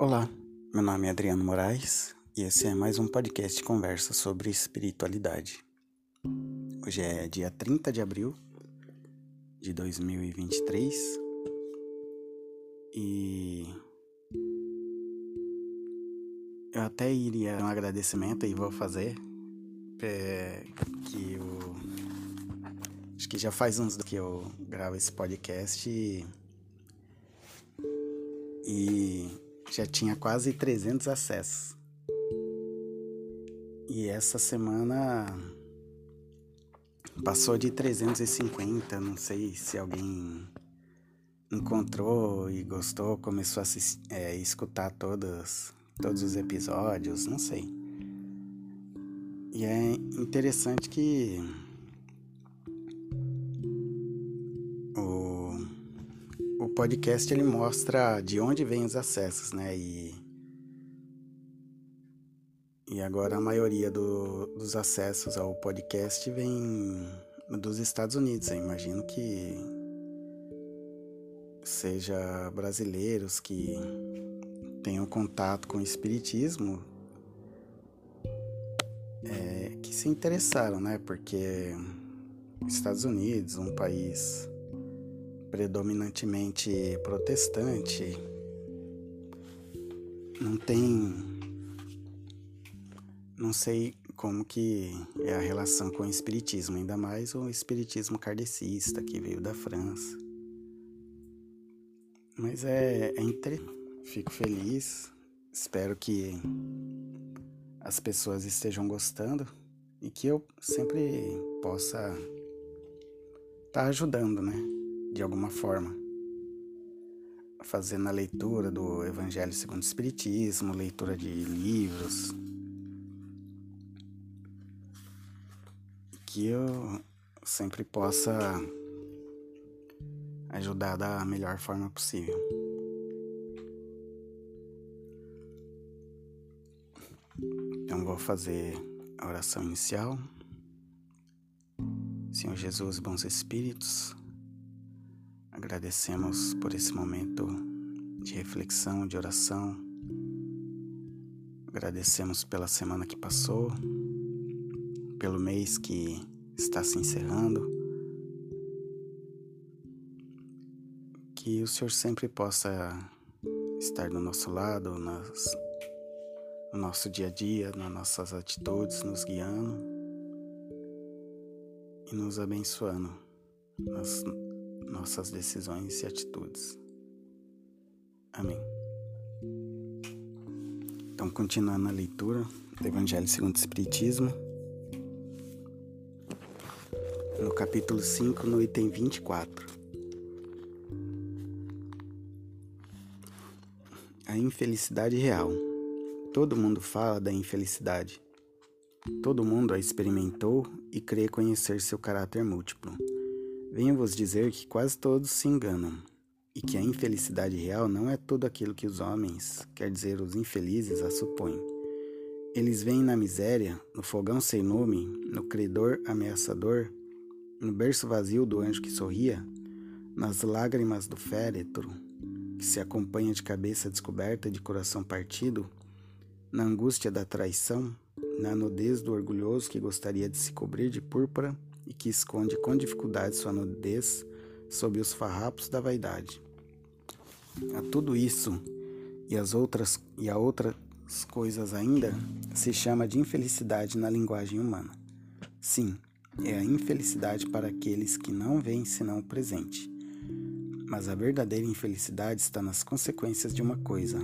Olá, meu nome é Adriano Moraes e esse é mais um podcast conversa sobre espiritualidade. Hoje é dia 30 de abril de 2023 e eu até iria um agradecimento e vou fazer é, que eu acho que já faz uns que eu gravo esse podcast e, e já tinha quase 300 acessos. E essa semana passou de 350, não sei se alguém encontrou e gostou, começou a assistir, é, escutar todos, todos os episódios, não sei. E é interessante que podcast ele mostra de onde vêm os acessos, né? E, e agora a maioria do, dos acessos ao podcast vem dos Estados Unidos. Eu imagino que seja brasileiros que tenham contato com o espiritismo é, que se interessaram, né? Porque Estados Unidos, um país predominantemente protestante, não tem. Não sei como que é a relação com o espiritismo, ainda mais o espiritismo kardecista que veio da França. Mas é, é entre... fico feliz, espero que as pessoas estejam gostando e que eu sempre possa estar tá ajudando, né? De alguma forma. Fazendo a leitura do Evangelho segundo o Espiritismo, leitura de livros. Que eu sempre possa ajudar da melhor forma possível. Então vou fazer a oração inicial. Senhor Jesus, bons espíritos, agradecemos por esse momento de reflexão, de oração. Agradecemos pela semana que passou, pelo mês que está se encerrando. Que o Senhor sempre possa estar do nosso lado nas no nosso dia a dia, nas nossas atitudes, nos guiando e nos abençoando nas nossas decisões e atitudes. Amém. Então, continuando a leitura do Evangelho segundo o Espiritismo, no capítulo 5, no item 24. A infelicidade real. Todo mundo fala da infelicidade. Todo mundo a experimentou e crê conhecer seu caráter múltiplo. Venho vos dizer que quase todos se enganam, e que a infelicidade real não é tudo aquilo que os homens, quer dizer os infelizes, a supõem. Eles veem na miséria, no fogão sem lume, no credor ameaçador, no berço vazio do anjo que sorria, nas lágrimas do féretro, que se acompanha de cabeça descoberta e de coração partido, na angústia da traição, na nudez do orgulhoso que gostaria de se cobrir de púrpura e que esconde com dificuldade sua nudez sob os farrapos da vaidade. A tudo isso e as outras e a outras coisas ainda se chama de infelicidade na linguagem humana. Sim, é a infelicidade para aqueles que não veem senão o presente. Mas a verdadeira infelicidade está nas consequências de uma coisa,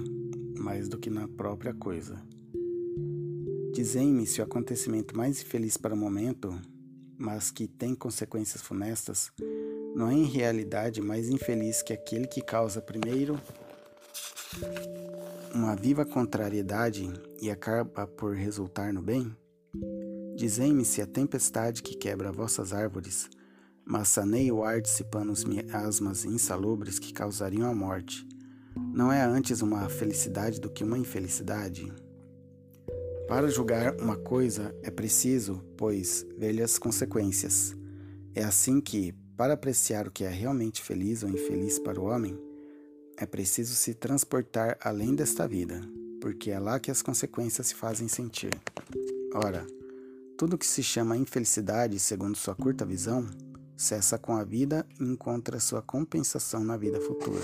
mais do que na própria coisa. Dizem-me se o acontecimento mais infeliz para o momento, mas que tem consequências funestas, não é em realidade mais infeliz que aquele que causa primeiro uma viva contrariedade e acaba por resultar no bem? Dizem-me se a tempestade que quebra vossas árvores, mas saneia o ar dissipando os miasmas insalubres que causariam a morte, não é antes uma felicidade do que uma infelicidade? Para julgar uma coisa é preciso, pois, ver-lhe as consequências. É assim que, para apreciar o que é realmente feliz ou infeliz para o homem, é preciso se transportar além desta vida, porque é lá que as consequências se fazem sentir. Ora, tudo que se chama infelicidade, segundo sua curta visão, cessa com a vida e encontra sua compensação na vida futura.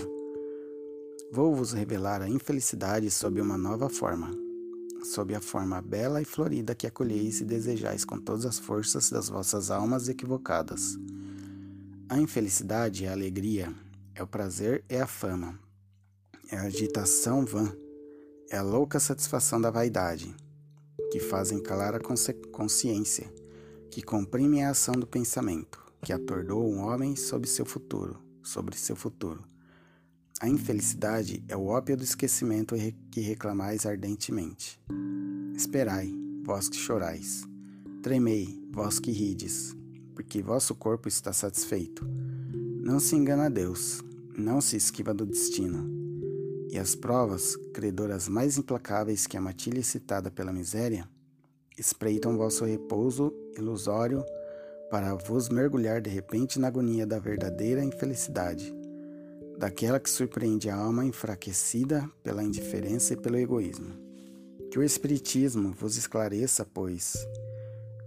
Vou vos revelar a infelicidade sob uma nova forma, sob a forma bela e florida que acolheis e desejais com todas as forças das vossas almas equivocadas. A infelicidade é a alegria, é o prazer, é a fama, é a agitação vã, é a louca satisfação da vaidade, que fazem calar a consciência, que comprimem a ação do pensamento, que atordoa um homem sobre seu futuro, sobre seu futuro. A infelicidade é o ópio do esquecimento que reclamais ardentemente. Esperai, vós que chorais. Tremei, vós que rides, porque vosso corpo está satisfeito. Não se engana Deus, não se esquiva do destino. E as provas, credoras mais implacáveis que a matilha excitada pela miséria, espreitam vosso repouso ilusório para vos mergulhar de repente na agonia da verdadeira infelicidade, daquela que surpreende a alma enfraquecida pela indiferença e pelo egoísmo. Que o Espiritismo vos esclareça, pois,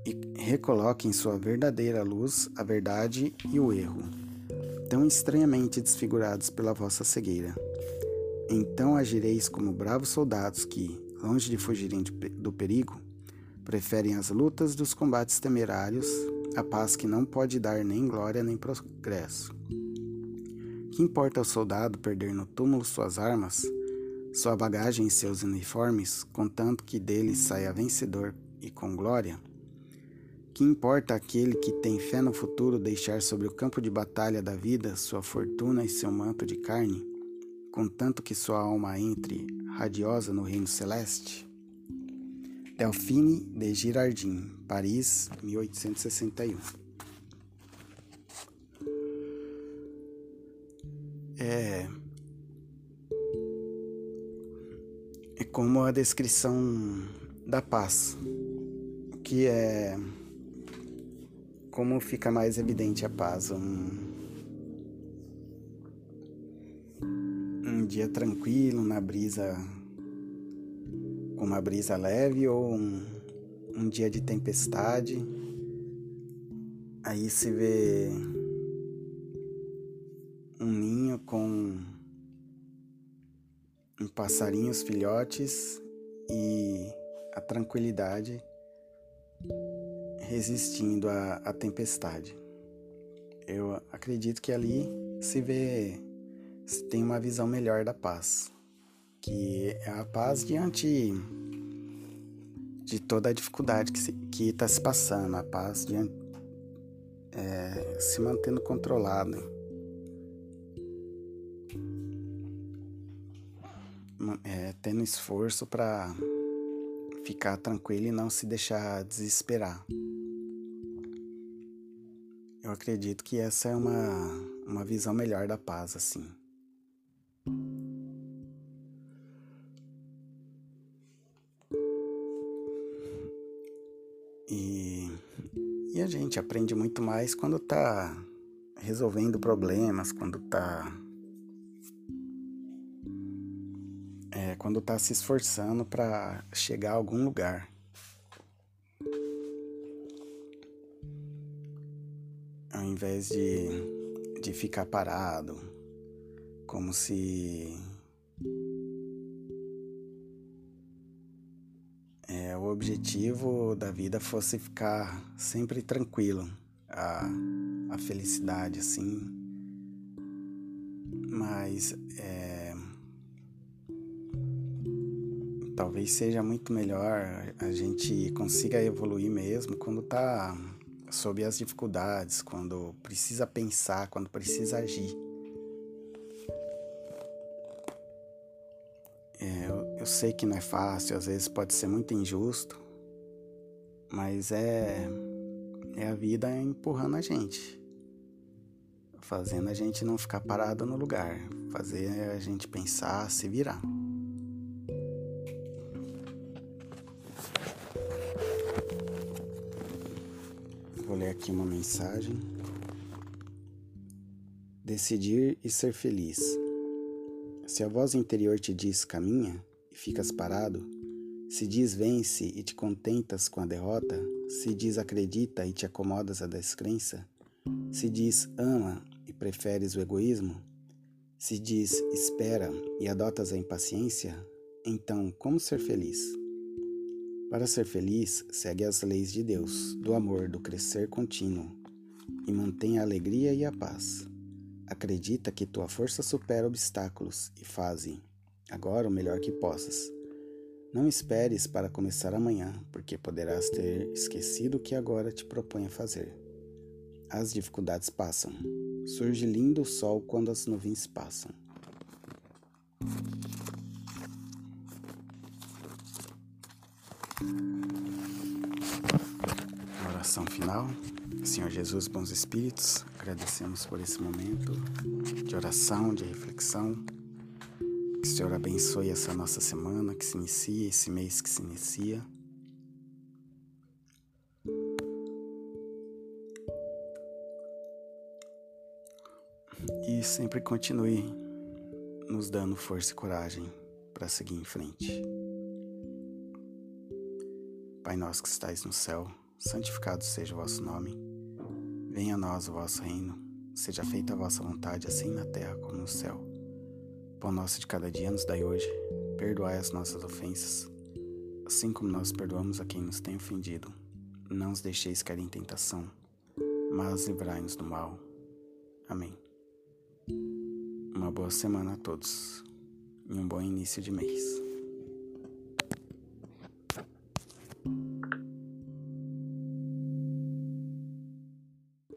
e recoloque em sua verdadeira luz a verdade e o erro, tão estranhamente desfigurados pela vossa cegueira. Então agireis como bravos soldados que, longe de fugirem do perigo, preferem as lutas dos combates temerários a paz que não pode dar nem glória nem progresso. Que importa ao soldado perder no túmulo suas armas, sua bagagem e seus uniformes, contanto que dele saia vencedor e com glória? Que importa aquele que tem fé no futuro deixar sobre o campo de batalha da vida sua fortuna e seu manto de carne, contanto que sua alma entre radiosa no reino celeste? Delphine de Girardin, Paris, 1861. É, é como a descrição da paz, que é como fica mais evidente a paz. Um, um dia tranquilo, na brisa, com uma brisa leve, ou um, um dia de tempestade. Aí se vê um ninho com um passarinhos filhotes e a tranquilidade resistindo à, à tempestade. Eu acredito que ali se vê, se tem uma visão melhor da paz, que é a paz diante de toda a dificuldade que está se, se, passando, a paz diante, é, se mantendo controlado. É, tendo esforço para ficar tranquilo e não se deixar desesperar. Eu acredito que essa é uma, uma visão melhor da paz, assim. E, e a gente aprende muito mais quando tá resolvendo problemas, quando tá. É, quando tá se esforçando para chegar a algum lugar. invés de, de ficar parado, como se é, o objetivo da vida fosse ficar sempre tranquilo, a, a felicidade assim. Mas é, talvez seja muito melhor a gente consiga evoluir mesmo quando tá sobre as dificuldades, quando precisa pensar, quando precisa agir. É, eu, eu sei que não é fácil, às vezes pode ser muito injusto, mas é, é a vida empurrando a gente, fazendo a gente não ficar parado no lugar, fazer a gente pensar, se virar. Vou ler aqui uma mensagem. Decidir e ser feliz. Se a voz interior te diz caminha e ficas parado, se diz vence e te contentas com a derrota, se diz acredita e te acomodas à descrença, se diz ama e preferes o egoísmo, se diz espera e adotas a impaciência, então como ser feliz? Para ser feliz, segue as leis de Deus, do amor, do crescer contínuo, e mantém a alegria e a paz. Acredita que tua força supera obstáculos e faze, agora, o melhor que possas. Não esperes para começar amanhã, porque poderás ter esquecido o que agora te propõe a fazer. As dificuldades passam. Surge lindo o sol quando as nuvens passam. Oração final. Senhor Jesus, bons espíritos, agradecemos por esse momento de oração, de reflexão. Que o Senhor abençoe essa nossa semana que se inicia, esse mês que se inicia. E sempre continue nos dando força e coragem para seguir em frente. Pai nosso que estais no céu, santificado seja o vosso nome. Venha a nós o vosso reino. Seja feita a vossa vontade, assim na terra como no céu. Pão nosso de cada dia nos dai hoje. Perdoai as nossas ofensas, assim como nós perdoamos a quem nos tem ofendido. Não os deixeis cair em tentação, mas livrai-nos do mal. Amém. Uma boa semana a todos e um bom início de mês.